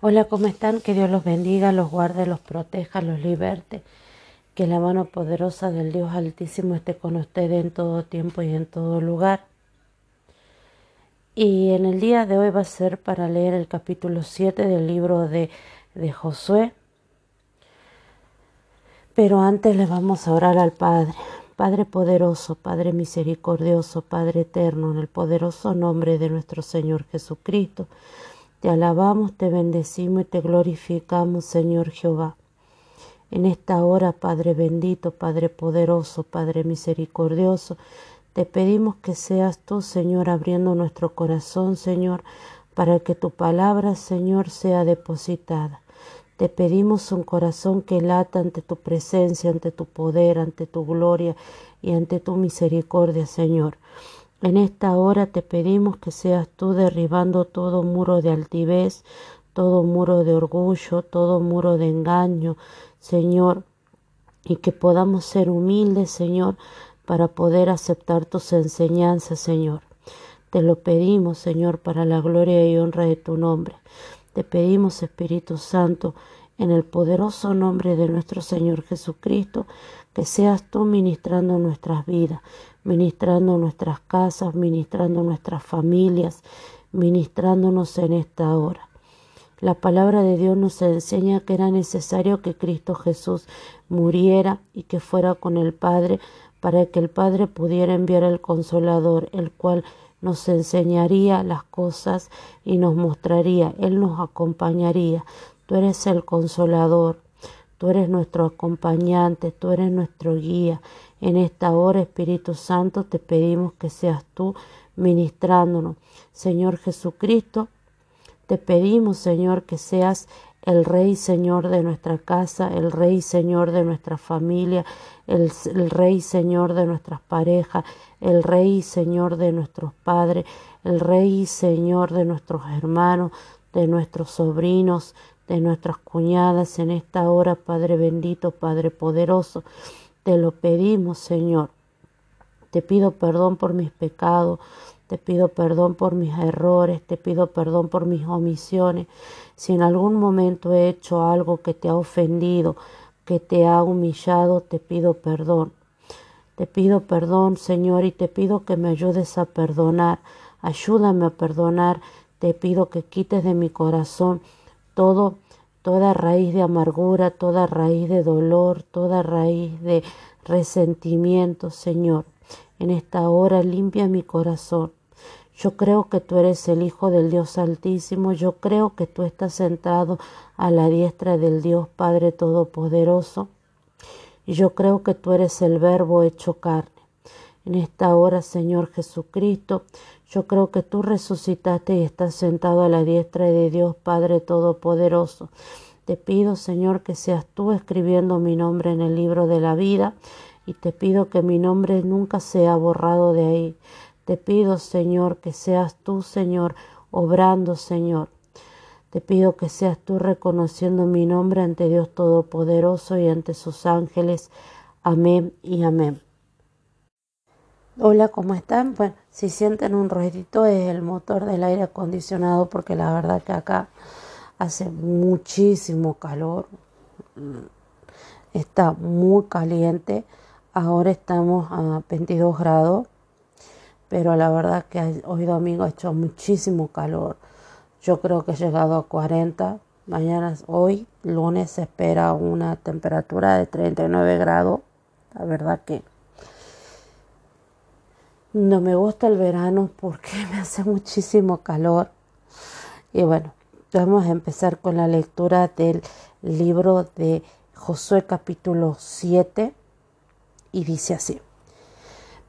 Hola, ¿cómo están? Que Dios los bendiga, los guarde, los proteja, los liberte. Que la mano poderosa del Dios Altísimo esté con ustedes en todo tiempo y en todo lugar. Y en el día de hoy va a ser para leer el capítulo 7 del libro de, de Josué. Pero antes le vamos a orar al Padre. Padre poderoso, Padre misericordioso, Padre eterno, en el poderoso nombre de nuestro Señor Jesucristo. Te alabamos, te bendecimos y te glorificamos, Señor Jehová. En esta hora, Padre bendito, Padre poderoso, Padre misericordioso, te pedimos que seas tú, Señor, abriendo nuestro corazón, Señor, para que tu palabra, Señor, sea depositada. Te pedimos un corazón que lata ante tu presencia, ante tu poder, ante tu gloria y ante tu misericordia, Señor. En esta hora te pedimos que seas tú derribando todo muro de altivez, todo muro de orgullo, todo muro de engaño, Señor, y que podamos ser humildes, Señor, para poder aceptar tus enseñanzas, Señor. Te lo pedimos, Señor, para la gloria y honra de tu nombre. Te pedimos, Espíritu Santo, en el poderoso nombre de nuestro Señor Jesucristo, que seas tú ministrando nuestras vidas, ministrando nuestras casas, ministrando nuestras familias, ministrándonos en esta hora. La palabra de Dios nos enseña que era necesario que Cristo Jesús muriera y que fuera con el Padre para que el Padre pudiera enviar el consolador, el cual nos enseñaría las cosas y nos mostraría, Él nos acompañaría. Tú eres el consolador, tú eres nuestro acompañante, tú eres nuestro guía. En esta hora, Espíritu Santo, te pedimos que seas tú ministrándonos. Señor Jesucristo, te pedimos, Señor, que seas el Rey Señor de nuestra casa, el Rey Señor de nuestra familia, el, Rey Señor de nuestras parejas, el Rey Señor de nuestros padres, el Rey Señor de nuestros hermanos, de nuestros sobrinos, de nuestras cuñadas en esta hora, Padre bendito, Padre poderoso. Te lo pedimos, Señor. Te pido perdón por mis pecados, te pido perdón por mis errores, te pido perdón por mis omisiones. Si en algún momento he hecho algo que te ha ofendido, que te ha humillado, te pido perdón. Te pido perdón, Señor, y te pido que me ayudes a perdonar. Ayúdame a perdonar. Te pido que quites de mi corazón todo toda raíz de amargura, toda raíz de dolor, toda raíz de resentimiento, Señor. En esta hora limpia mi corazón. Yo creo que tú eres el Hijo del Dios Altísimo, yo creo que tú estás sentado a la diestra del Dios Padre Todopoderoso, y yo creo que tú eres el Verbo hecho carne. En esta hora, Señor Jesucristo, yo creo que tú resucitaste y estás sentado a la diestra de Dios Padre Todopoderoso. Te pido, Señor, que seas tú escribiendo mi nombre en el libro de la vida y te pido que mi nombre nunca sea borrado de ahí. Te pido, Señor, que seas tú, Señor, obrando, Señor. Te pido que seas tú reconociendo mi nombre ante Dios Todopoderoso y ante sus ángeles. Amén y amén. Hola, ¿cómo están? Bueno, si sienten un ruidito es el motor del aire acondicionado porque la verdad que acá hace muchísimo calor, está muy caliente, ahora estamos a 22 grados, pero la verdad que hoy domingo ha hecho muchísimo calor, yo creo que he llegado a 40, mañana, hoy, lunes, se espera una temperatura de 39 grados, la verdad que no me gusta el verano porque me hace muchísimo calor. Y bueno, vamos a empezar con la lectura del libro de Josué capítulo 7 y dice así.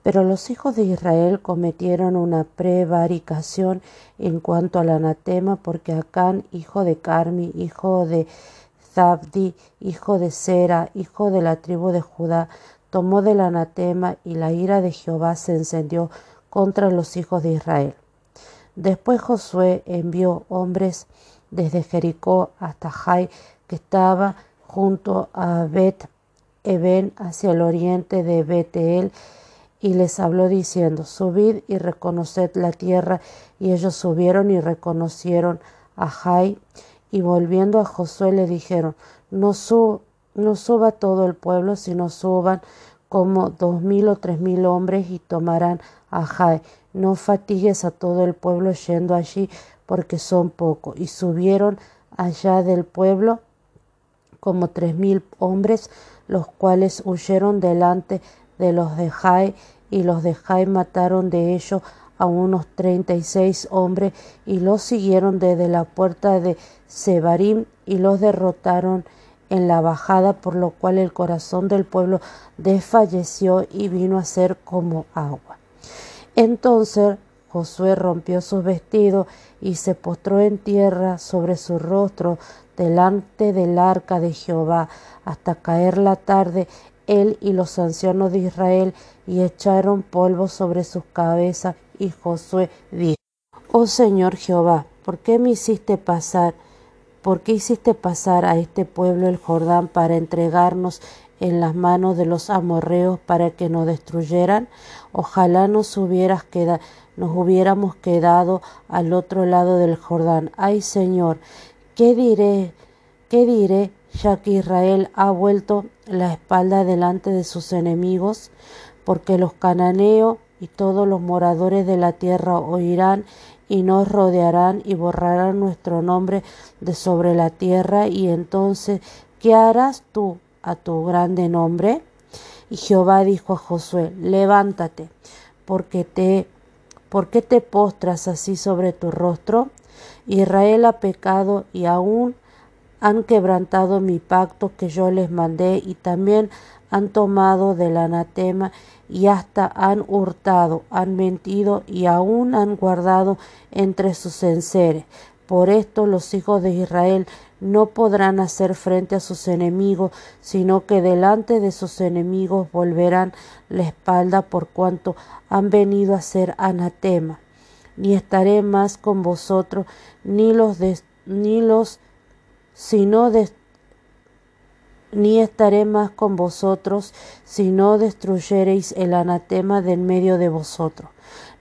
Pero los hijos de Israel cometieron una prevaricación en cuanto al anatema porque Acán, hijo de Carmi, hijo de Zabdi, hijo de Sera, hijo de la tribu de Judá, tomó del anatema y la ira de Jehová se encendió contra los hijos de Israel. Después Josué envió hombres desde Jericó hasta Jai, que estaba junto a Bet Eben hacia el oriente de Betel, y les habló diciendo, subid y reconoced la tierra. Y ellos subieron y reconocieron a Jai Y volviendo a Josué le dijeron, no, no suba todo el pueblo, sino suban como dos mil o tres mil hombres y tomarán a Jai. No fatigues a todo el pueblo yendo allí, porque son pocos. Y subieron allá del pueblo como tres mil hombres, los cuales huyeron delante de los de Jai, y los de Jai mataron de ellos a unos treinta y seis hombres, y los siguieron desde la puerta de Sebarim, y los derrotaron en la bajada, por lo cual el corazón del pueblo desfalleció y vino a ser como agua. Entonces Josué rompió sus vestidos y se postró en tierra sobre su rostro delante del arca de Jehová hasta caer la tarde él y los ancianos de Israel y echaron polvo sobre sus cabezas y Josué dijo Oh Señor Jehová, ¿por qué me hiciste pasar? ¿Por qué hiciste pasar a este pueblo el Jordán para entregarnos en las manos de los amorreos para que nos destruyeran? Ojalá nos hubieras quedado, nos hubiéramos quedado al otro lado del Jordán. Ay Señor, ¿qué diré? ¿Qué diré ya que Israel ha vuelto la espalda delante de sus enemigos? Porque los cananeos y todos los moradores de la tierra oirán y nos rodearán y borrarán nuestro nombre de sobre la tierra y entonces ¿qué harás tú a tu grande nombre? Y Jehová dijo a Josué, levántate, porque te, ¿por qué te postras así sobre tu rostro? Israel ha pecado y aún han quebrantado mi pacto que yo les mandé y también han tomado del anatema y hasta han hurtado, han mentido y aún han guardado entre sus enseres. Por esto los hijos de Israel no podrán hacer frente a sus enemigos, sino que delante de sus enemigos volverán la espalda por cuanto han venido a ser anatema. Ni estaré más con vosotros, ni los, ni los sino de ni estaré más con vosotros si no destruyereis el anatema de en medio de vosotros.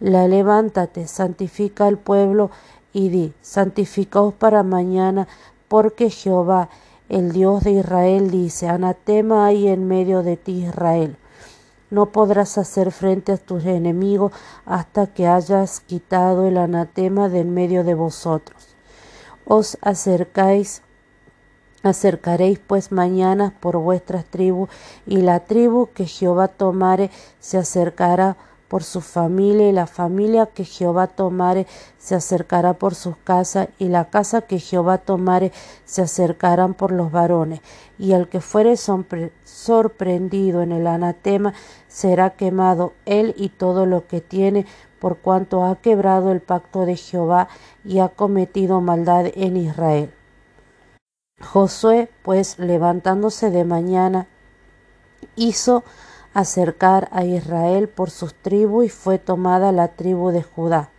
La levántate, santifica al pueblo y di, santificaos para mañana, porque Jehová, el Dios de Israel, dice, anatema hay en medio de ti, Israel. No podrás hacer frente a tus enemigos hasta que hayas quitado el anatema de en medio de vosotros. Os acercáis Acercaréis pues mañana por vuestras tribus, y la tribu que Jehová tomare se acercará por su familia, y la familia que Jehová tomare se acercará por sus casas, y la casa que Jehová tomare se acercarán por los varones. Y el que fuere sorprendido en el anatema será quemado él y todo lo que tiene, por cuanto ha quebrado el pacto de Jehová y ha cometido maldad en Israel. Josué, pues, levantándose de mañana, hizo acercar a Israel por sus tribus y fue tomada la tribu de Judá.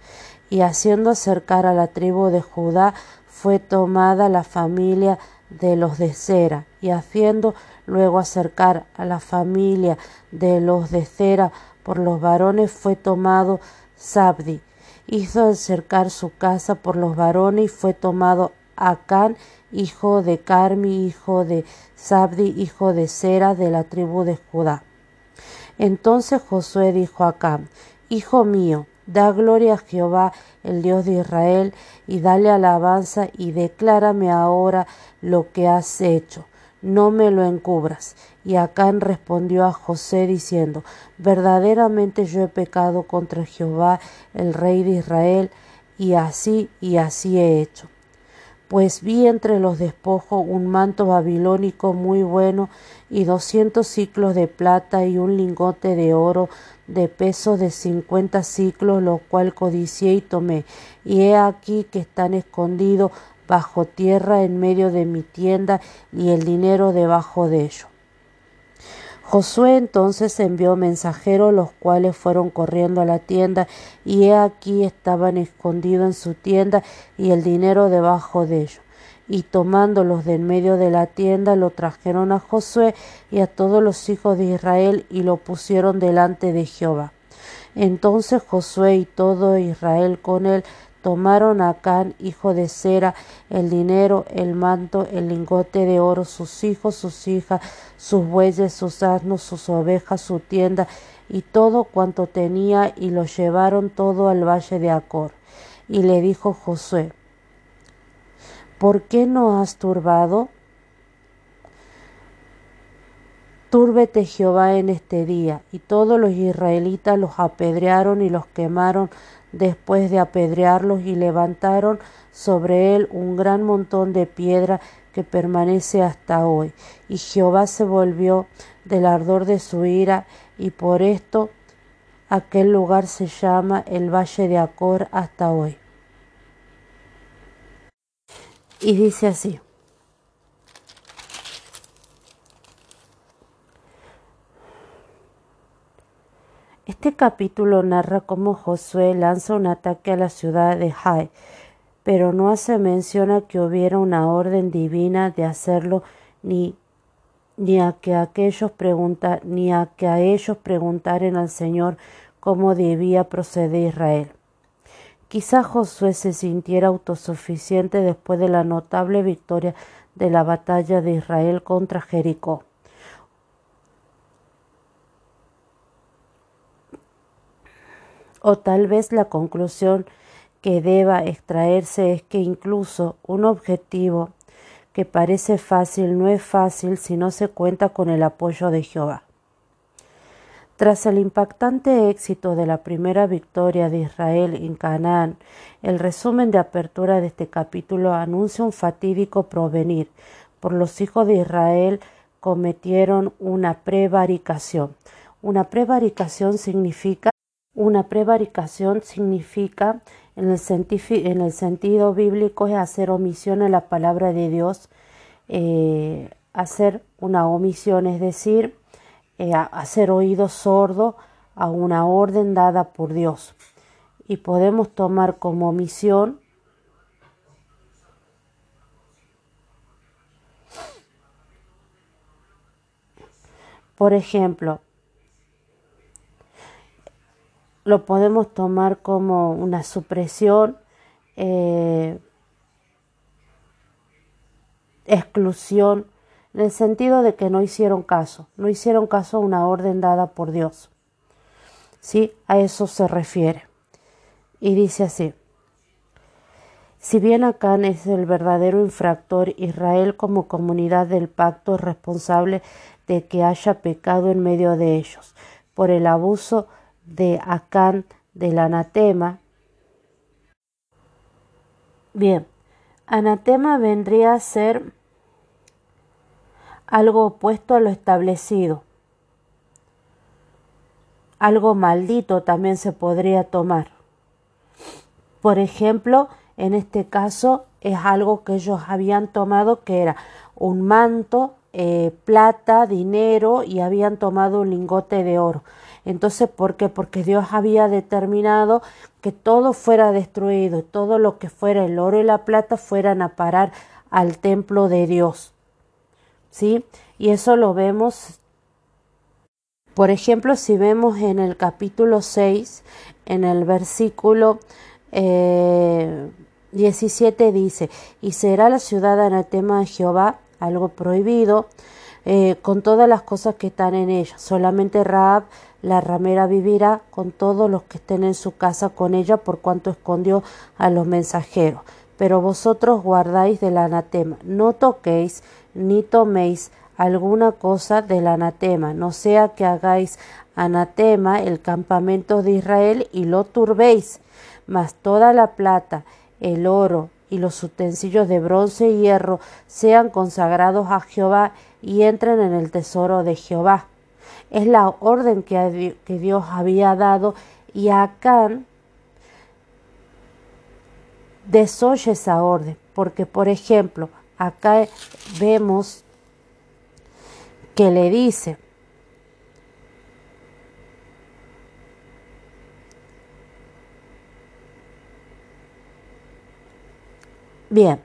Y haciendo acercar a la tribu de Judá, fue tomada la familia de los de Sera, y haciendo luego acercar a la familia de los de Sera por los varones, fue tomado Sabdi. Hizo acercar su casa por los varones y fue tomado Acán hijo de Carmi, hijo de Sabdi, hijo de Sera, de la tribu de Judá. Entonces Josué dijo a Acán, Hijo mío, da gloria a Jehová, el Dios de Israel, y dale alabanza, y declárame ahora lo que has hecho. No me lo encubras. Y Acán respondió a José diciendo, Verdaderamente yo he pecado contra Jehová, el Rey de Israel, y así y así he hecho pues vi entre los despojos un manto babilónico muy bueno y doscientos ciclos de plata y un lingote de oro de peso de cincuenta ciclos, lo cual codicié y tomé. Y he aquí que están escondidos bajo tierra en medio de mi tienda y el dinero debajo de ellos. Josué entonces envió mensajeros, los cuales fueron corriendo a la tienda, y he aquí estaban escondidos en su tienda y el dinero debajo de ellos. Y tomándolos de en medio de la tienda, lo trajeron a Josué y a todos los hijos de Israel y lo pusieron delante de Jehová. Entonces Josué y todo Israel con él Tomaron a Can, hijo de Sera, el dinero, el manto, el lingote de oro, sus hijos, sus hijas, sus bueyes, sus asnos, sus ovejas, su tienda y todo cuanto tenía, y lo llevaron todo al valle de Acor. Y le dijo Josué, ¿por qué no has turbado? Túrbete Jehová en este día. Y todos los israelitas los apedrearon y los quemaron después de apedrearlos y levantaron sobre él un gran montón de piedra que permanece hasta hoy. Y Jehová se volvió del ardor de su ira y por esto aquel lugar se llama el Valle de Acor hasta hoy. Y dice así. Este capítulo narra cómo Josué lanza un ataque a la ciudad de Jai, pero no hace mención a que hubiera una orden divina de hacerlo ni, ni a que aquellos ni a que a ellos preguntaren al Señor cómo debía proceder Israel. Quizá Josué se sintiera autosuficiente después de la notable victoria de la batalla de Israel contra Jericó. O tal vez la conclusión que deba extraerse es que incluso un objetivo que parece fácil no es fácil si no se cuenta con el apoyo de Jehová. Tras el impactante éxito de la primera victoria de Israel en Canaán, el resumen de apertura de este capítulo anuncia un fatídico provenir. Por los hijos de Israel cometieron una prevaricación. Una prevaricación significa una prevaricación significa, en el, en el, sentido bíblico, es hacer omisión en la palabra de Dios, eh, hacer una omisión, es decir, eh, hacer oído sordo a una orden dada por Dios. Y podemos tomar como omisión por ejemplo, lo podemos tomar como una supresión, eh, exclusión, en el sentido de que no hicieron caso, no hicieron caso a una orden dada por Dios. ¿Sí? A eso se refiere. Y dice así, si bien Acán es el verdadero infractor, Israel como comunidad del pacto es responsable de que haya pecado en medio de ellos, por el abuso de Acán del anatema. Bien, anatema vendría a ser algo opuesto a lo establecido. Algo maldito también se podría tomar. Por ejemplo, en este caso es algo que ellos habían tomado que era un manto, eh, plata, dinero y habían tomado un lingote de oro. Entonces, ¿por qué? Porque Dios había determinado que todo fuera destruido, todo lo que fuera el oro y la plata fueran a parar al templo de Dios. ¿Sí? Y eso lo vemos, por ejemplo, si vemos en el capítulo 6, en el versículo 17 eh, dice, y será la ciudad anatema de Jehová, algo prohibido, eh, con todas las cosas que están en ella. Solamente Raab la ramera vivirá con todos los que estén en su casa con ella por cuanto escondió a los mensajeros. Pero vosotros guardáis del anatema, no toquéis ni toméis alguna cosa del anatema, no sea que hagáis anatema el campamento de Israel y lo turbéis, mas toda la plata, el oro y los utensilios de bronce y hierro sean consagrados a Jehová y entren en el tesoro de Jehová. Es la orden que, Dios había dado y Acán desoye esa orden, porque por ejemplo, acá vemos que le dice, Bien,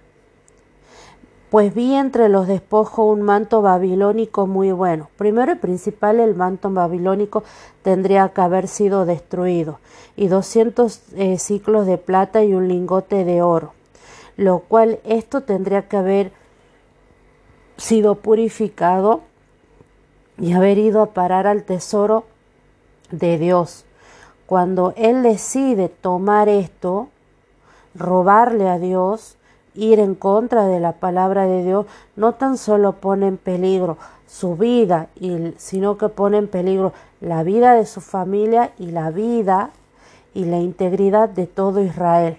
Pues vi entre los despojos un manto babilónico muy bueno. Primero y principal, el manto babilónico tendría que haber sido destruido, y doscientos eh, ciclos de plata y un lingote de oro, lo cual esto tendría que haber sido purificado y haber ido a parar al tesoro de Dios. Cuando Él decide tomar esto, robarle a Dios, ir en contra de la palabra de Dios, no tan solo pone en peligro su vida, sino que pone en peligro la vida de su familia y la vida y la integridad de todo Israel.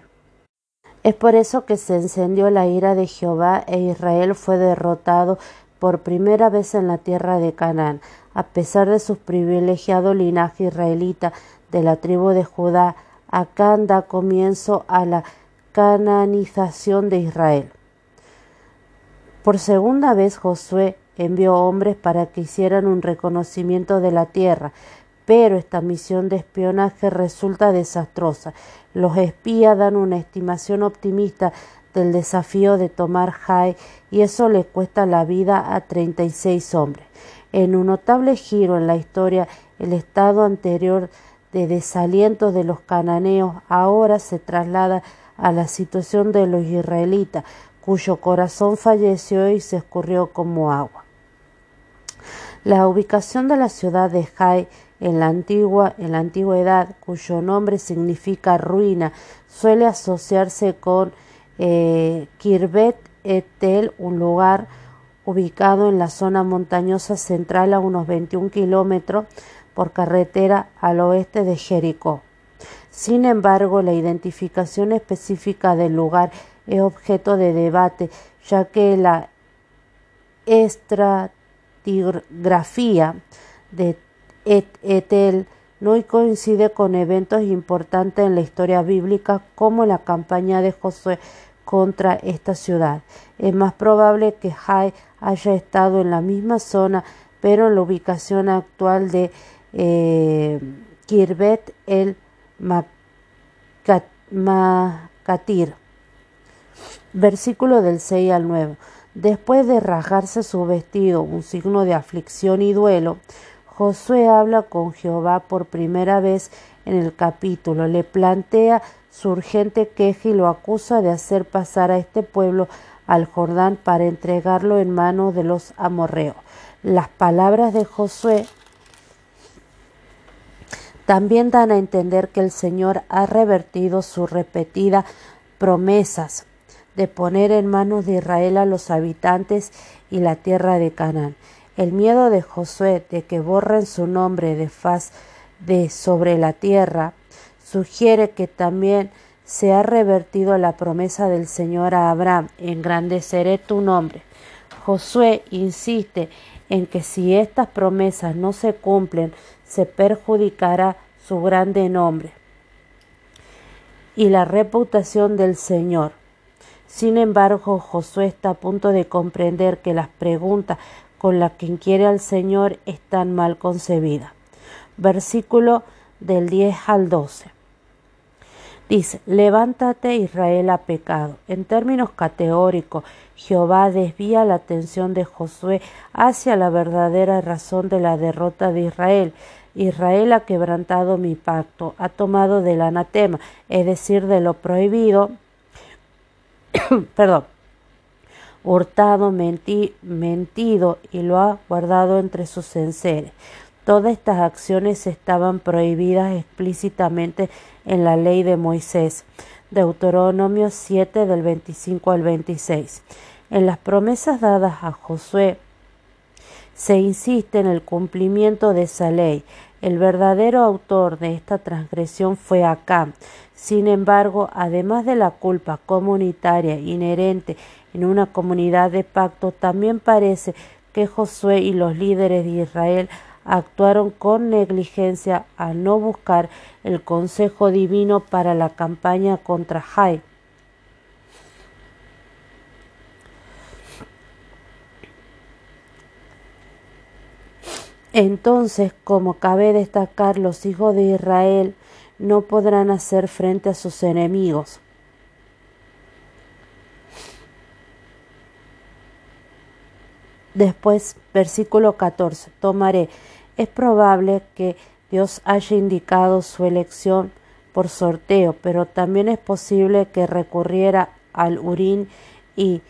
Es por eso que se encendió la ira de Jehová e Israel fue derrotado por primera vez en la tierra de Canaán, a pesar de su privilegiado linaje israelita de la tribu de Judá. Acá da comienzo a la cananización de Israel. Por segunda vez Josué envió hombres para que hicieran un reconocimiento de la tierra, pero esta misión de espionaje resulta desastrosa. Los espías dan una estimación optimista del desafío de tomar Jai y eso le cuesta la vida a 36 hombres. En un notable giro en la historia, el estado anterior de desaliento de los cananeos ahora se traslada a la situación de los israelitas, cuyo corazón falleció y se escurrió como agua. La ubicación de la ciudad de Jai en la, antigua, en la antigüedad, cuyo nombre significa ruina, suele asociarse con eh, Kirbet Etel, un lugar ubicado en la zona montañosa central a unos 21 kilómetros por carretera al oeste de Jericó. Sin embargo, la identificación específica del lugar es objeto de debate, ya que la estratigrafía de Etel no coincide con eventos importantes en la historia bíblica como la campaña de Josué contra esta ciudad. Es más probable que Jai haya estado en la misma zona, pero en la ubicación actual de eh, Kirbet el Macatir. Versículo del 6 al 9. Después de rasgarse su vestido, un signo de aflicción y duelo, Josué habla con Jehová por primera vez en el capítulo, le plantea su urgente queja y lo acusa de hacer pasar a este pueblo al Jordán para entregarlo en manos de los amorreos. Las palabras de Josué también dan a entender que el Señor ha revertido sus repetidas promesas de poner en manos de Israel a los habitantes y la tierra de Canaán. El miedo de Josué de que borren su nombre de faz de sobre la tierra sugiere que también se ha revertido la promesa del Señor a Abraham, engrandeceré tu nombre. Josué insiste en que si estas promesas no se cumplen, se perjudicará su grande nombre y la reputación del Señor. Sin embargo, Josué está a punto de comprender que las preguntas con las que inquiere al Señor están mal concebidas. Versículo del 10 al 12. Dice, levántate Israel ha pecado. En términos categóricos, Jehová desvía la atención de Josué hacia la verdadera razón de la derrota de Israel. Israel ha quebrantado mi pacto, ha tomado del anatema, es decir, de lo prohibido, perdón, hurtado, mentido y lo ha guardado entre sus enseres. Todas estas acciones estaban prohibidas explícitamente en la ley de Moisés. Deuteronomio 7 del 25 al 26. En las promesas dadas a Josué se insiste en el cumplimiento de esa ley. El verdadero autor de esta transgresión fue Acá. Sin embargo, además de la culpa comunitaria inherente en una comunidad de pacto, también parece que Josué y los líderes de Israel actuaron con negligencia al no buscar el consejo divino para la campaña contra Jai. Entonces, como cabe destacar, los hijos de Israel no podrán hacer frente a sus enemigos. Después, versículo 14, tomaré. Es probable que Dios haya indicado su elección por sorteo, pero también es posible que recurriera al Urín y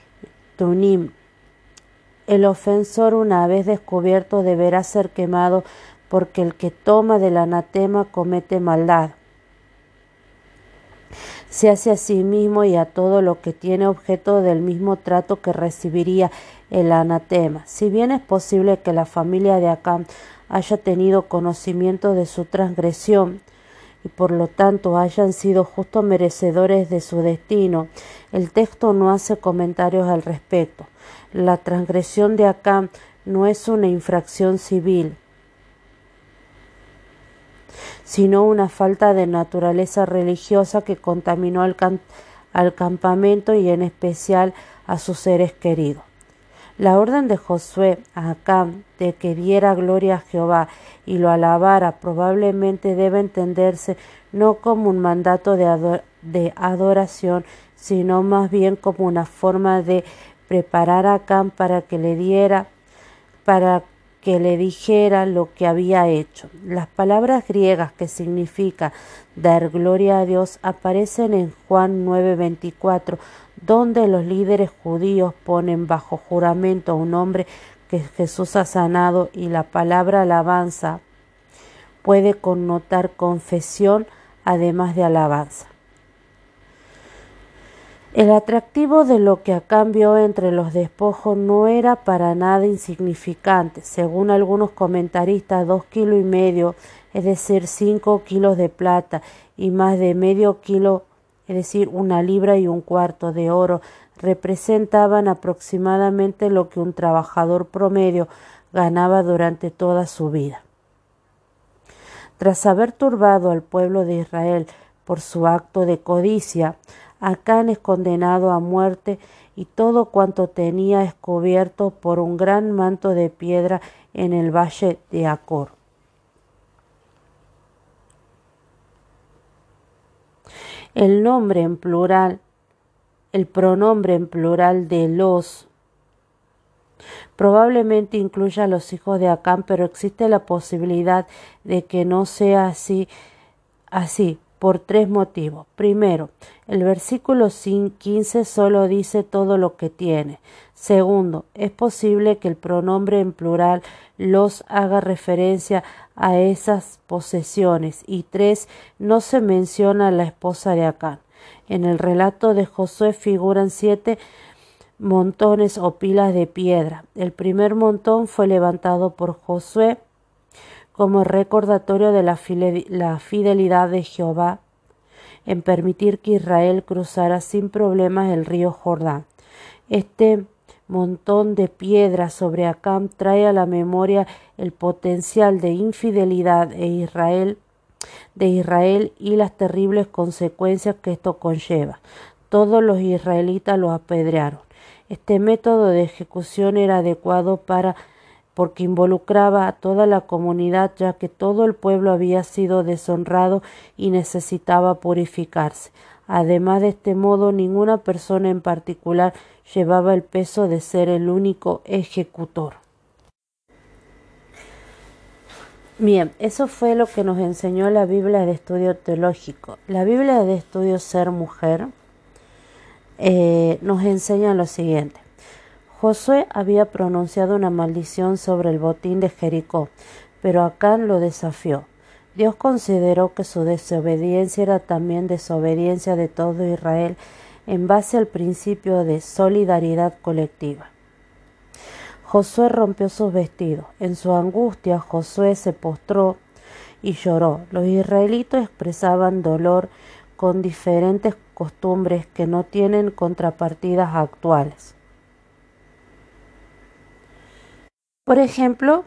Tunim. El ofensor, una vez descubierto, deberá ser quemado porque el que toma del anatema comete maldad. Se hace a sí mismo y a todo lo que tiene objeto del mismo trato que recibiría el anatema. Si bien es posible que la familia de Acam haya tenido conocimiento de su transgresión, y por lo tanto hayan sido justo merecedores de su destino. El texto no hace comentarios al respecto. La transgresión de Acam no es una infracción civil, sino una falta de naturaleza religiosa que contaminó al campamento y en especial a sus seres queridos. La orden de Josué a Acam de que diera gloria a Jehová y lo alabara probablemente debe entenderse no como un mandato de, de adoración, sino más bien como una forma de preparar a Acam para que le diera, para que le dijera lo que había hecho. Las palabras griegas que significa dar gloria a Dios aparecen en Juan 9:24, donde los líderes judíos ponen bajo juramento a un hombre que Jesús ha sanado y la palabra alabanza puede connotar confesión además de alabanza. El atractivo de lo que a cambio entre los despojos no era para nada insignificante. Según algunos comentaristas, dos kilos y medio, es decir, cinco kilos de plata y más de medio kilo es decir, una libra y un cuarto de oro, representaban aproximadamente lo que un trabajador promedio ganaba durante toda su vida. Tras haber turbado al pueblo de Israel por su acto de codicia, Acán es condenado a muerte y todo cuanto tenía es cubierto por un gran manto de piedra en el valle de Acor. El nombre en plural, el pronombre en plural de los probablemente incluya a los hijos de Acán, pero existe la posibilidad de que no sea así, así por tres motivos. Primero, el versículo 15 solo dice todo lo que tiene. Segundo, es posible que el pronombre en plural los haga referencia a esas posesiones. Y tres, no se menciona a la esposa de Acán. En el relato de Josué figuran siete montones o pilas de piedra. El primer montón fue levantado por Josué como recordatorio de la fidelidad de Jehová en permitir que Israel cruzara sin problemas el río Jordán. Este montón de piedras sobre Acam trae a la memoria el potencial de infidelidad de Israel, de Israel y las terribles consecuencias que esto conlleva. Todos los israelitas lo apedrearon. Este método de ejecución era adecuado para porque involucraba a toda la comunidad ya que todo el pueblo había sido deshonrado y necesitaba purificarse. Además de este modo ninguna persona en particular llevaba el peso de ser el único ejecutor. Bien, eso fue lo que nos enseñó la Biblia de Estudio Teológico. La Biblia de Estudio Ser Mujer eh, nos enseña lo siguiente. Josué había pronunciado una maldición sobre el botín de Jericó, pero Acán lo desafió. Dios consideró que su desobediencia era también desobediencia de todo Israel en base al principio de solidaridad colectiva. Josué rompió sus vestidos. En su angustia Josué se postró y lloró. Los israelitos expresaban dolor con diferentes costumbres que no tienen contrapartidas actuales. Por ejemplo,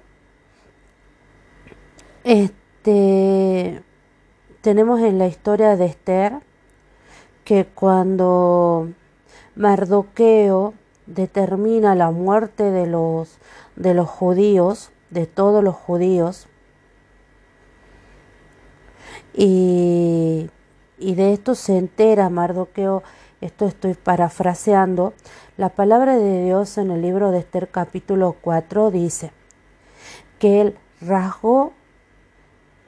este tenemos en la historia de Esther que cuando Mardoqueo determina la muerte de los, de los judíos, de todos los judíos, y, y de esto se entera Mardoqueo esto estoy parafraseando, la palabra de Dios en el libro de Esther capítulo 4 dice que él rasgó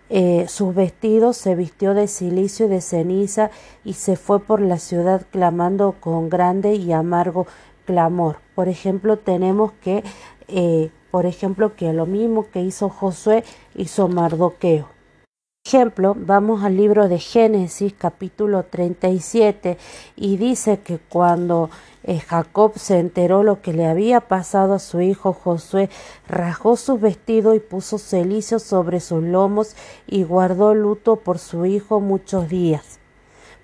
eh, sus vestidos, se vistió de silicio y de ceniza y se fue por la ciudad clamando con grande y amargo clamor. Por ejemplo, tenemos que, eh, por ejemplo, que lo mismo que hizo Josué hizo Mardoqueo ejemplo, vamos al libro de Génesis capítulo 37 y dice que cuando eh, Jacob se enteró lo que le había pasado a su hijo Josué, rasgó su vestido y puso celicio sobre sus lomos y guardó luto por su hijo muchos días.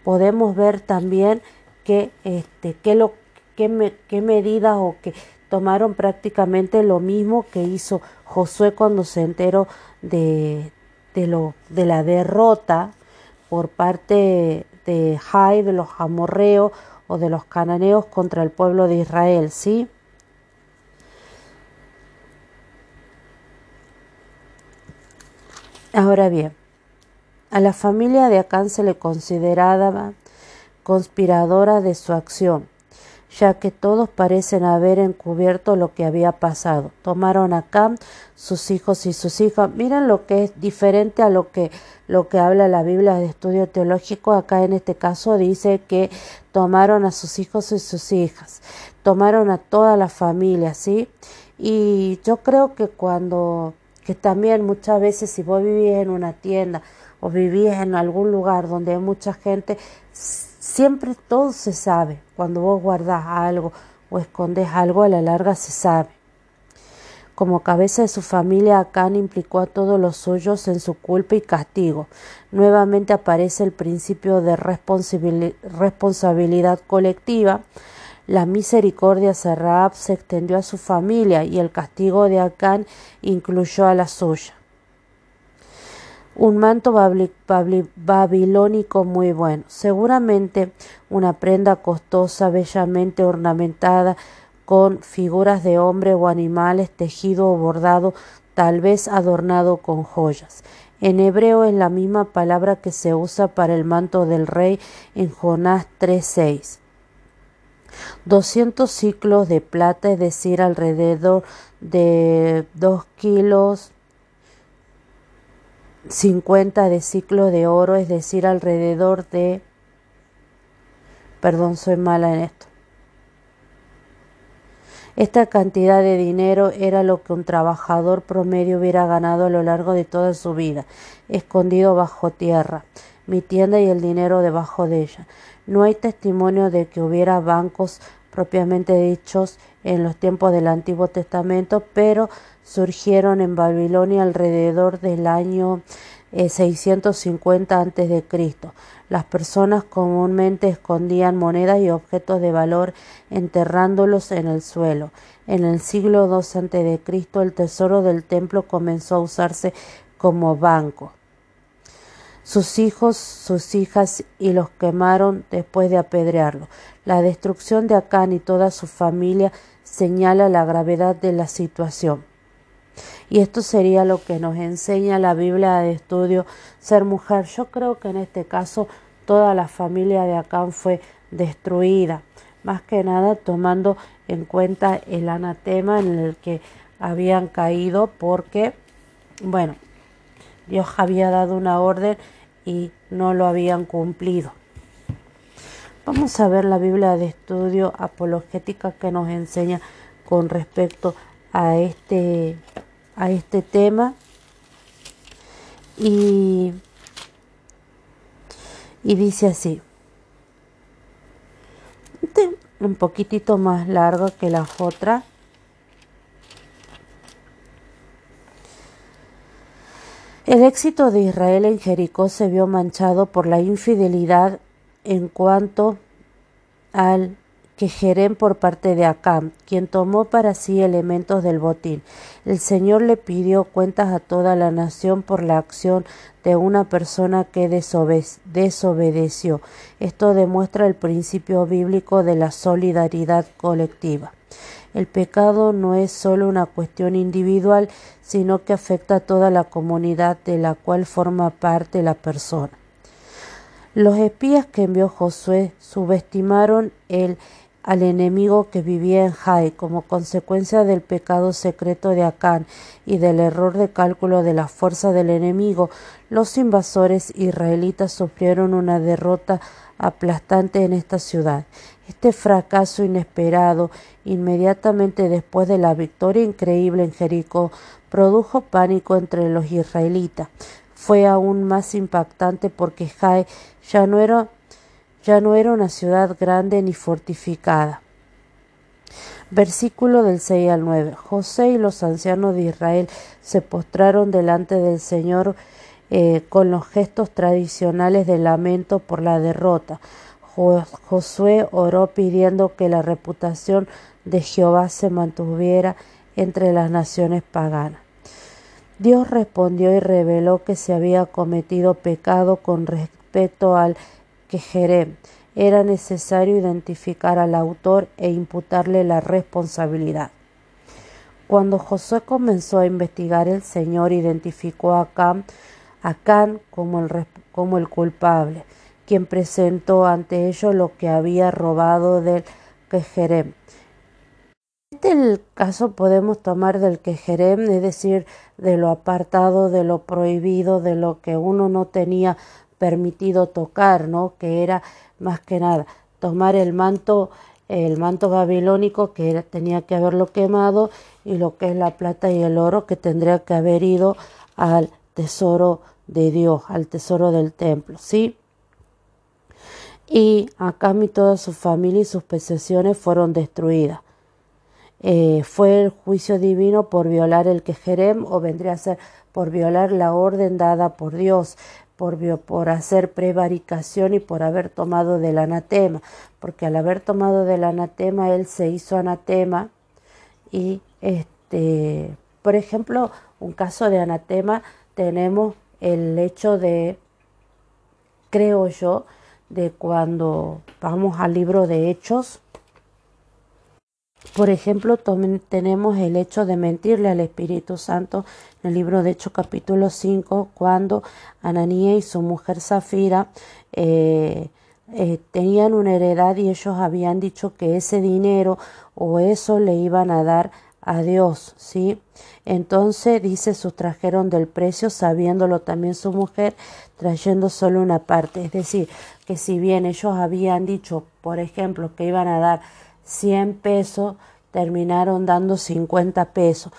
Podemos ver también que, este, que, lo, que, que medidas o que tomaron prácticamente lo mismo que hizo Josué cuando se enteró de, de, lo, de la derrota por parte de Jai, de los amorreos o de los cananeos contra el pueblo de Israel, ¿sí? Ahora bien, a la familia de Acán se le consideraba conspiradora de su acción ya que todos parecen haber encubierto lo que había pasado. Tomaron a Cam, sus hijos y sus hijas. Miren lo que es diferente a lo que, lo que habla la Biblia de estudio teológico. Acá en este caso dice que tomaron a sus hijos y sus hijas. Tomaron a toda la familia, ¿sí? Y yo creo que cuando, que también muchas veces si vos vivís en una tienda o vivís en algún lugar donde hay mucha gente, Siempre todo se sabe. Cuando vos guardás algo o escondes algo, a la larga se sabe. Como cabeza de su familia, Acán implicó a todos los suyos en su culpa y castigo. Nuevamente aparece el principio de responsabilidad colectiva. La misericordia de se extendió a su familia y el castigo de Acán incluyó a la suya un manto babilónico muy bueno, seguramente una prenda costosa, bellamente ornamentada con figuras de hombre o animales, tejido o bordado, tal vez adornado con joyas. En hebreo es la misma palabra que se usa para el manto del rey en Jonás 3.6. 200 ciclos de plata, es decir, alrededor de 2 kilos 50 de ciclo de oro, es decir, alrededor de... Perdón, soy mala en esto. Esta cantidad de dinero era lo que un trabajador promedio hubiera ganado a lo largo de toda su vida, escondido bajo tierra, mi tienda y el dinero debajo de ella. No hay testimonio de que hubiera bancos propiamente dichos en los tiempos del Antiguo Testamento, pero surgieron en Babilonia alrededor del año 650 eh, a.C. Las personas comúnmente escondían monedas y objetos de valor enterrándolos en el suelo. En el siglo II a.C. el tesoro del templo comenzó a usarse como banco. Sus hijos, sus hijas y los quemaron después de apedrearlo. La destrucción de Acán y toda su familia señala la gravedad de la situación. Y esto sería lo que nos enseña la Biblia de estudio ser mujer. Yo creo que en este caso toda la familia de Acán fue destruida, más que nada tomando en cuenta el anatema en el que habían caído porque, bueno, Dios había dado una orden y no lo habían cumplido. Vamos a ver la Biblia de estudio apologética que nos enseña con respecto a este a este tema. Y, y dice así. Este, un poquitito más largo que la otra. El éxito de Israel en Jericó se vio manchado por la infidelidad en cuanto al que Jerem por parte de Acam, quien tomó para sí elementos del botín. El Señor le pidió cuentas a toda la nación por la acción de una persona que desobedeció. Esto demuestra el principio bíblico de la solidaridad colectiva. El pecado no es solo una cuestión individual, sino que afecta a toda la comunidad de la cual forma parte la persona. Los espías que envió Josué subestimaron el, al enemigo que vivía en Jai como consecuencia del pecado secreto de Acán y del error de cálculo de la fuerza del enemigo. Los invasores israelitas sufrieron una derrota aplastante en esta ciudad. Este fracaso inesperado, inmediatamente después de la victoria increíble en Jericó, produjo pánico entre los israelitas. Fue aún más impactante porque Jai ya no era, ya no era una ciudad grande ni fortificada. Versículo del 6 al 9. José y los ancianos de Israel se postraron delante del Señor eh, con los gestos tradicionales de lamento por la derrota. Josué oró pidiendo que la reputación de Jehová se mantuviera entre las naciones paganas. Dios respondió y reveló que se había cometido pecado con respecto al Quejerem. Era necesario identificar al autor e imputarle la responsabilidad. Cuando Josué comenzó a investigar, el Señor identificó a Cam Can como el, culpable, quien presentó ante ellos lo que había robado del Quejerem. Este el caso podemos tomar del Quejerem, es decir, de lo apartado, de lo prohibido, de lo que uno no tenía permitido tocar, ¿no? Que era más que nada tomar el manto, el manto babilónico que tenía que haberlo quemado y lo que es la plata y el oro que tendría que haber ido al tesoro de Dios, al tesoro del templo, ¿sí? Y Acam y toda su familia y sus posesiones fueron destruidas. Eh, fue el juicio divino por violar el quejerem o vendría a ser por violar la orden dada por Dios, por, por hacer prevaricación y por haber tomado del anatema, porque al haber tomado del anatema él se hizo anatema y este, por ejemplo, un caso de anatema tenemos el hecho de, creo yo, de cuando vamos al libro de Hechos, por ejemplo, tenemos el hecho de mentirle al Espíritu Santo en el libro de Hechos capítulo 5, cuando Ananía y su mujer Zafira eh, eh, tenían una heredad y ellos habían dicho que ese dinero o eso le iban a dar a Dios, ¿sí? Entonces dice, sustrajeron del precio, sabiéndolo también su mujer, trayendo solo una parte. Es decir, que si bien ellos habían dicho, por ejemplo, que iban a dar 100 pesos, terminaron dando 50 pesos.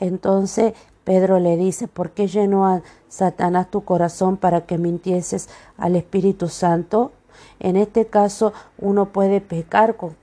Entonces Pedro le dice, ¿por qué llenó a Satanás tu corazón para que mintieses al Espíritu Santo? En este caso uno puede pecar con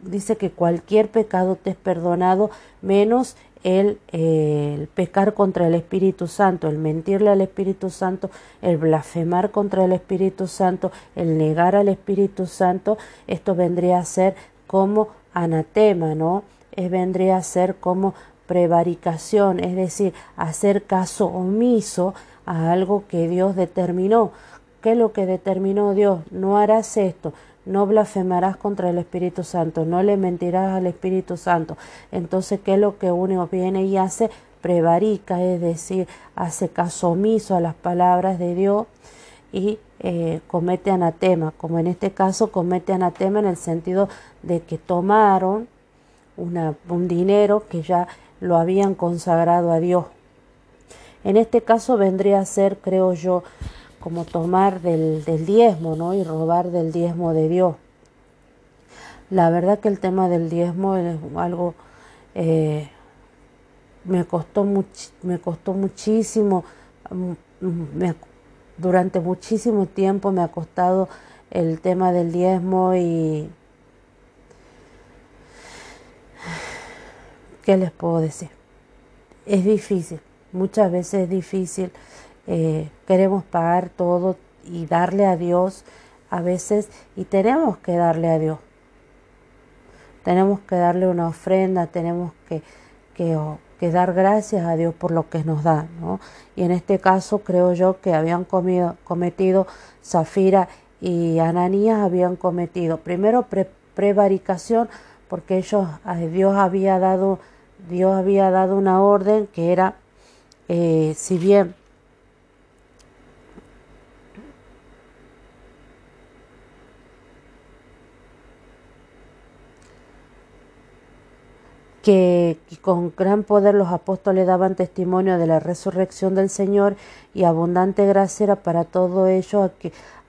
dice que cualquier pecado te es perdonado menos el, el, pecar contra el Espíritu Santo, el mentirle al Espíritu Santo, el blasfemar contra el Espíritu Santo, el negar al Espíritu Santo, esto vendría a ser como anatema, ¿no? Es, vendría a ser como prevaricación, es decir, hacer caso omiso a algo que Dios determinó. ¿Qué es lo que determinó Dios? No harás esto, no blasfemarás contra el Espíritu Santo, no le mentirás al Espíritu Santo. Entonces, ¿qué es lo que uno viene y hace? Prevarica, es decir, hace caso omiso a las palabras de Dios y eh, comete anatema, como en este caso comete anatema en el sentido de que tomaron un dinero que ya lo habían consagrado a Dios. En este caso vendría a ser, creo yo, como tomar del, diezmo, ¿no? Y robar del diezmo de Dios. La verdad que el tema del diezmo es algo eh, me costó me costó muchísimo mm, me, durante muchísimo tiempo me ha costado el tema del diezmo y qué les puedo decir es difícil muchas veces es difícil eh, queremos pagar todo y darle a Dios a veces y tenemos que darle a Dios. Tenemos que darle una ofrenda, tenemos que, que, que dar gracias a Dios por lo que nos da. ¿no? Y en este caso creo yo que habían cometido Zafira y Ananías habían cometido primero prevaricación porque ellos Dios había dado Dios había dado una orden que era eh, si bien que con gran poder los apóstoles daban testimonio de la resurrección del Señor y abundante gracia era para todo ello,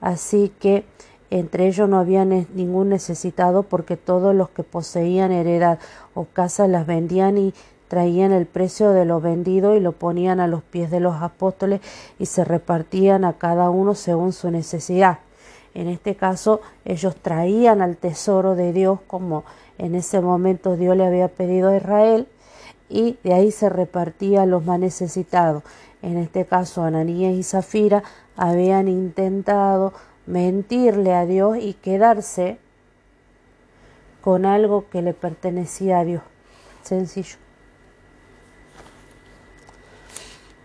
así que entre ellos no había ningún necesitado porque todos los que poseían heredad o casa las vendían y traían el precio de lo vendido y lo ponían a los pies de los apóstoles y se repartían a cada uno según su necesidad. En este caso, ellos traían al tesoro de Dios como en ese momento Dios le había pedido a Israel y de ahí se repartía a los más necesitados. En este caso, Ananías y Zafira habían intentado mentirle a Dios y quedarse con algo que le pertenecía a Dios. Sencillo.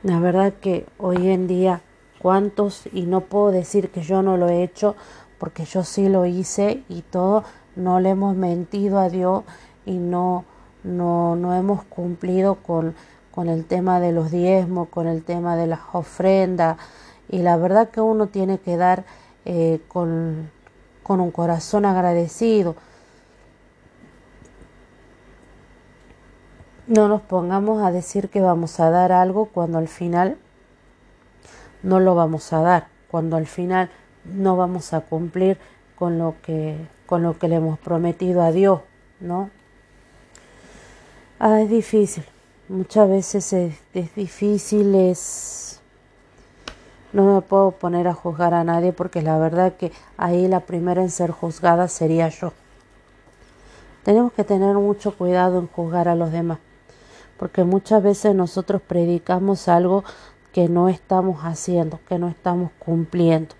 La verdad que hoy en día cuántos, y no puedo decir que yo no lo he hecho, porque yo sí lo hice y todo, no le hemos mentido a Dios y no, no, no hemos cumplido con, con el tema de los diezmos, con el tema de las ofrendas, y la verdad que uno tiene que dar eh, con, con un corazón agradecido. No nos pongamos a decir que vamos a dar algo cuando al final no lo vamos a dar, cuando al final no vamos a cumplir con lo que, con lo que le hemos prometido a Dios, ¿no? Ah, es difícil, muchas veces es, difícil, es... No me puedo poner a juzgar a nadie porque la verdad que ahí la primera en ser juzgada sería yo. Tenemos que tener mucho cuidado en juzgar a los demás, porque muchas veces nosotros predicamos algo que no estamos haciendo, que no estamos cumpliendo.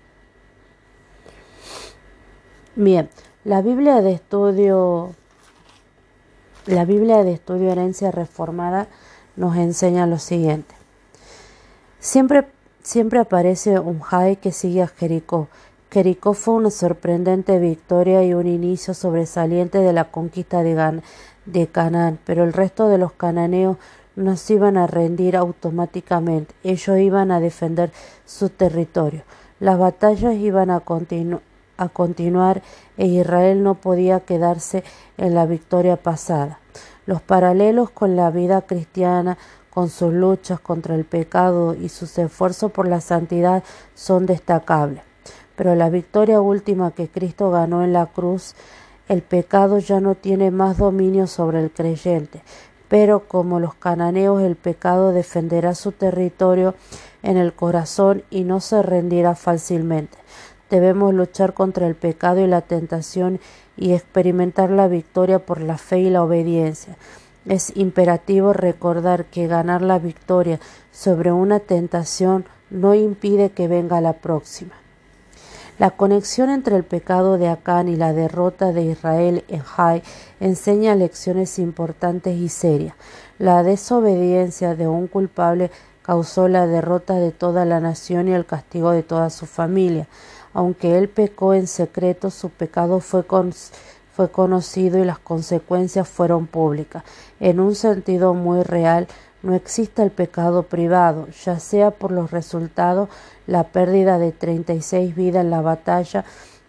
Bien, la Biblia de estudio la Biblia de estudio herencia reformada nos enseña lo siguiente. Siempre, siempre aparece un Jai que sigue a Jericó. Jericó fue una sorprendente victoria y un inicio sobresaliente de la conquista de, Canaán, pero el resto de los cananeos no se iban a rendir automáticamente, ellos iban a defender su territorio. Las batallas iban a, a continuar e Israel no podía quedarse en la victoria pasada. Los paralelos con la vida cristiana, con sus luchas contra el pecado y sus esfuerzos por la santidad son destacables. Pero la victoria última que Cristo ganó en la cruz, el pecado ya no tiene más dominio sobre el creyente pero como los cananeos el pecado defenderá su territorio en el corazón y no se rendirá fácilmente. Debemos luchar contra el pecado y la tentación y experimentar la victoria por la fe y la obediencia. Es imperativo recordar que ganar la victoria sobre una tentación no impide que venga la próxima. La conexión entre el pecado de Acán y la derrota de Israel en Jai enseña lecciones importantes y serias. La desobediencia de un culpable causó la derrota de toda la nación y el castigo de toda su familia. Aunque él pecó en secreto, su pecado fue, fue conocido y las consecuencias fueron públicas. En un sentido muy real, no existe el pecado privado, ya sea por los resultados, la pérdida de 36 vidas en la batalla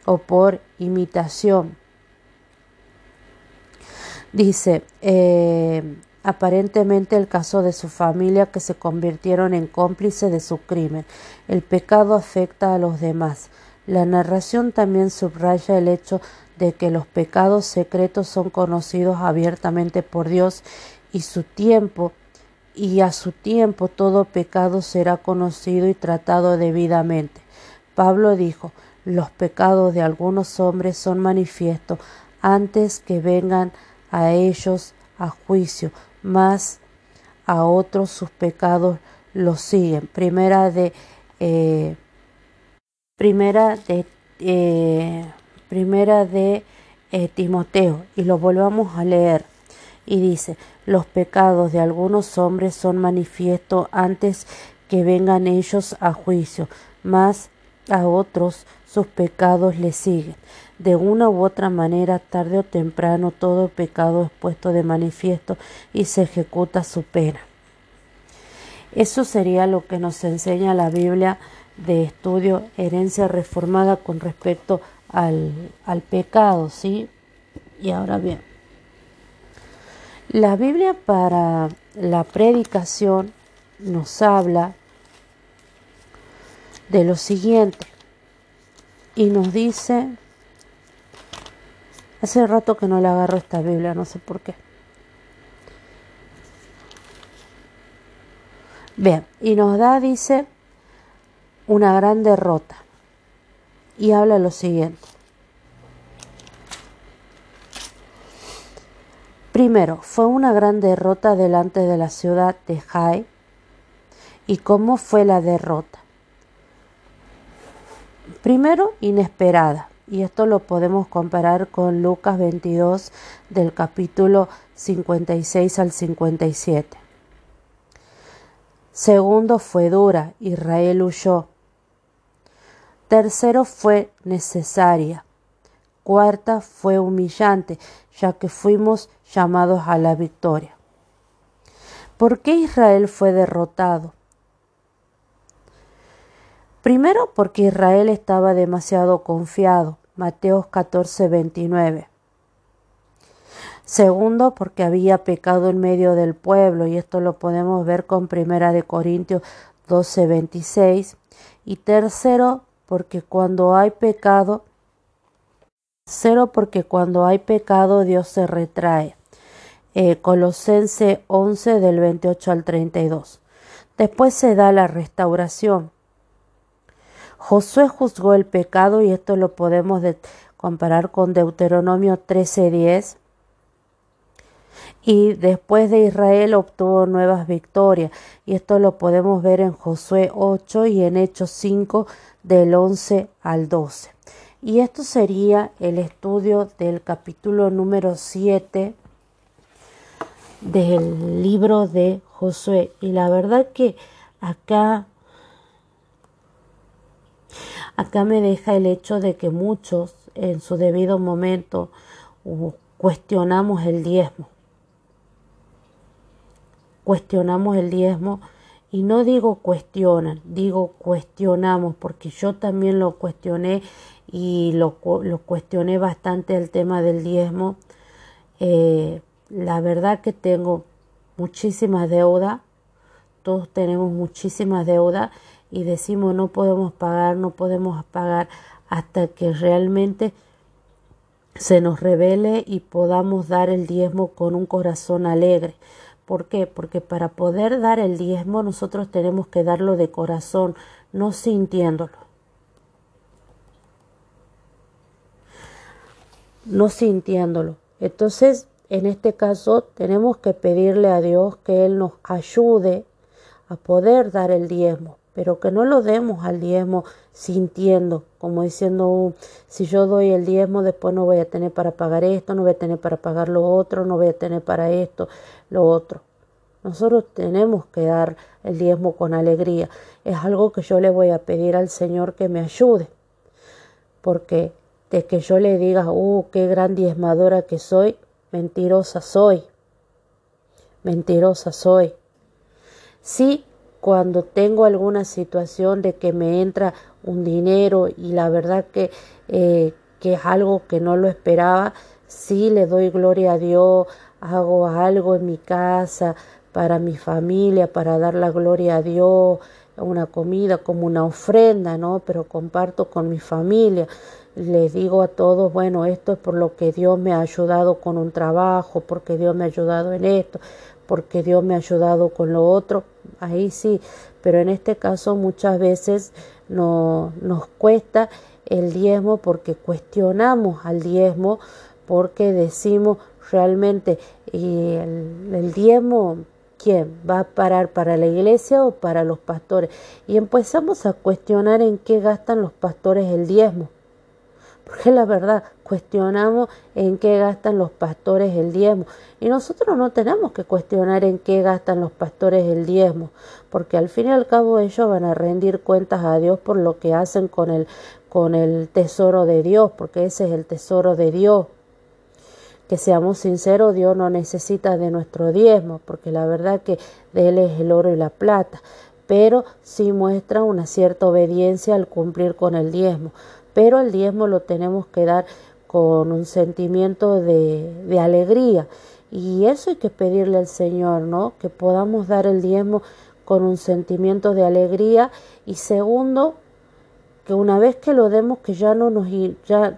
o por imitación. Dice, eh, aparentemente el caso de su familia que se convirtieron en cómplices de su crimen. El pecado afecta a los demás. La narración también subraya el hecho de que los pecados secretos son conocidos abiertamente por Dios y su tiempo y a su tiempo todo pecado será conocido y tratado debidamente. Pablo dijo, los pecados de algunos hombres son manifiestos antes que vengan a ellos a juicio, mas a otros sus pecados los siguen. Primera de eh, primera de eh, primera de eh, Timoteo y lo volvamos a leer y dice los pecados de algunos hombres son manifiesto antes que vengan ellos a juicio, mas a otros sus pecados les siguen. De una u otra manera, tarde o temprano, todo pecado es puesto de manifiesto y se ejecuta su pena. Eso sería lo que nos enseña la Biblia de estudio herencia reformada con respecto al, al pecado, ¿sí? Y ahora bien, La Biblia para la predicación nos habla de lo siguiente y nos dice, hace rato que no le agarro esta Biblia, no sé por qué. Bien, y nos da, dice, una gran derrota y habla lo siguiente. Primero, fue una gran derrota delante de la ciudad de Jai. ¿Y cómo fue la derrota? Primero, inesperada. Y esto lo podemos comparar con Lucas 22 del capítulo 56 al 57. Segundo, fue dura. Israel huyó. Tercero, fue necesaria. Cuarta, fue humillante, ya que fuimos llamados a la victoria. ¿Por qué Israel fue derrotado? Primero porque Israel estaba demasiado confiado, Mateos 14, 29. Segundo, porque había pecado en medio del pueblo, y esto lo podemos ver con Primera de Corintios 12, 26. Y tercero, porque cuando hay pecado, cero porque cuando hay pecado Dios se retrae. Eh, Colosense 11 del 28 al 32. Después se da la restauración. Josué juzgó el pecado y esto lo podemos comparar con Deuteronomio 13:10. Y después de Israel obtuvo nuevas victorias y esto lo podemos ver en Josué 8 y en Hechos 5 del 11 al 12. Y esto sería el estudio del capítulo número 7 del libro de Josué. Y la verdad que acá, acá me deja el hecho de que muchos en su debido momento cuestionamos el diezmo. Cuestionamos el diezmo y no digo cuestionan, digo cuestionamos porque yo también lo cuestioné y lo, lo cuestioné bastante el tema del diezmo. Eh, la verdad que tengo muchísimas deudas, todos tenemos muchísimas deudas y decimos no podemos pagar, no podemos pagar hasta que realmente se nos revele y podamos dar el diezmo con un corazón alegre. ¿Por qué? Porque para poder dar el diezmo nosotros tenemos que darlo de corazón, no sintiéndolo. No sintiéndolo. Entonces, en este caso tenemos que pedirle a Dios que Él nos ayude a poder dar el diezmo, pero que no lo demos al diezmo sintiendo, como diciendo, uh, si yo doy el diezmo, después no voy a tener para pagar esto, no voy a tener para pagar lo otro, no voy a tener para esto, lo otro. Nosotros tenemos que dar el diezmo con alegría. Es algo que yo le voy a pedir al Señor que me ayude, porque de que yo le diga, uh, qué gran diezmadora que soy, Mentirosa soy. Mentirosa soy. Sí, cuando tengo alguna situación de que me entra un dinero y la verdad que, eh, que es algo que no lo esperaba, sí le doy gloria a Dios, hago algo en mi casa para mi familia, para dar la gloria a Dios, una comida como una ofrenda, ¿no? Pero comparto con mi familia les digo a todos, bueno, esto es por lo que Dios me ha ayudado con un trabajo, porque Dios me ha ayudado en esto, porque Dios me ha ayudado con lo otro, ahí sí, pero en este caso muchas veces no, nos cuesta el diezmo porque cuestionamos al diezmo, porque decimos realmente, ¿y el, el diezmo quién va a parar para la iglesia o para los pastores? Y empezamos a cuestionar en qué gastan los pastores el diezmo porque la verdad cuestionamos en qué gastan los pastores el diezmo. Y nosotros no tenemos que cuestionar en qué gastan los pastores el diezmo, porque al fin y al cabo ellos van a rendir cuentas a Dios por lo que hacen con el, con el tesoro de Dios, porque ese es el tesoro de Dios. Que seamos sinceros, Dios no necesita de nuestro diezmo, porque la verdad que de Él es el oro y la plata, pero sí muestra una cierta obediencia al cumplir con el diezmo pero el diezmo lo tenemos que dar con un sentimiento de, alegría. Y eso hay que pedirle al Señor, ¿no? Que podamos dar el diezmo con un sentimiento de alegría. Y segundo, que una vez que lo demos que ya no nos ya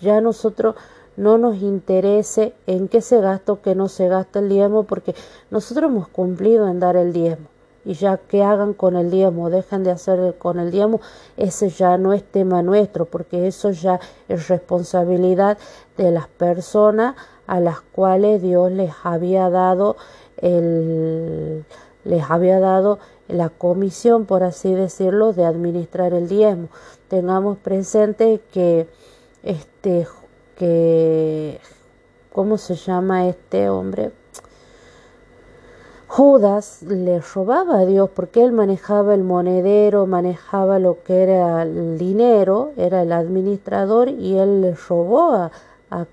ya nosotros no nos interese en qué se gasta o qué no se gasta el diezmo porque nosotros hemos cumplido en dar el diezmo y ya que hagan con el diezmo, dejen de hacer con el diezmo, ese ya no es tema nuestro, porque eso ya es responsabilidad de las personas a las cuales Dios les había dado el les había dado la comisión, por así decirlo, de administrar el diezmo. Tengamos presente que este que ¿cómo se llama este hombre? Judas le robaba a Dios porque él manejaba el monedero, manejaba lo que era el dinero, era el administrador y él le robó a,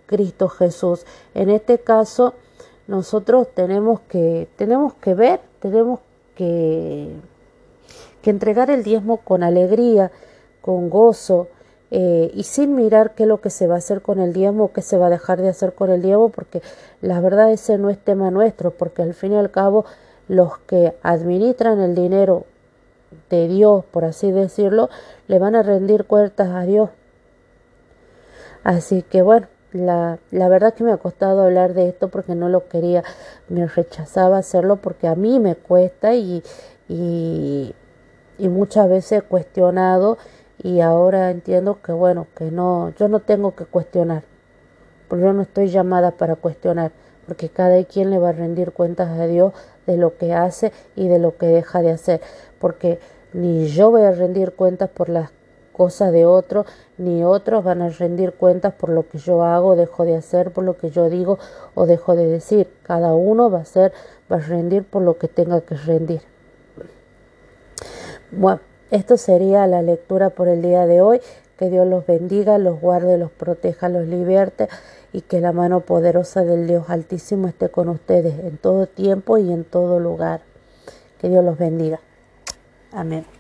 Cristo Jesús. En este caso, nosotros tenemos que, tenemos que ver, tenemos que, que entregar el diezmo con alegría, con gozo, eh, y sin mirar qué es lo que se va a hacer con el diezmo qué se va a dejar de hacer con el diezmo, porque la verdad ese no es tema nuestro, porque al fin y al cabo los que administran el dinero de Dios, por así decirlo, le van a rendir cuentas a Dios. Así que bueno, la, la verdad que me ha costado hablar de esto porque no lo quería, me rechazaba hacerlo porque a mí me cuesta y, y, y muchas veces he cuestionado y ahora entiendo que bueno, que no, yo no tengo que cuestionar, porque yo no estoy llamada para cuestionar, porque cada quien le va a rendir cuentas a Dios de lo que hace y de lo que deja de hacer, porque ni yo voy a rendir cuentas por las cosas de otro, ni otros van a rendir cuentas por lo que yo hago, dejo de hacer, por lo que yo digo o dejo de decir. Cada uno va a ser, va a rendir por lo que tenga que rendir. Bueno, esto sería la lectura por el día de hoy. Que Dios los bendiga, los guarde, los proteja, los liberte y que la mano poderosa del Dios Altísimo esté con ustedes en todo tiempo y en todo lugar. Que Dios los bendiga. Amén.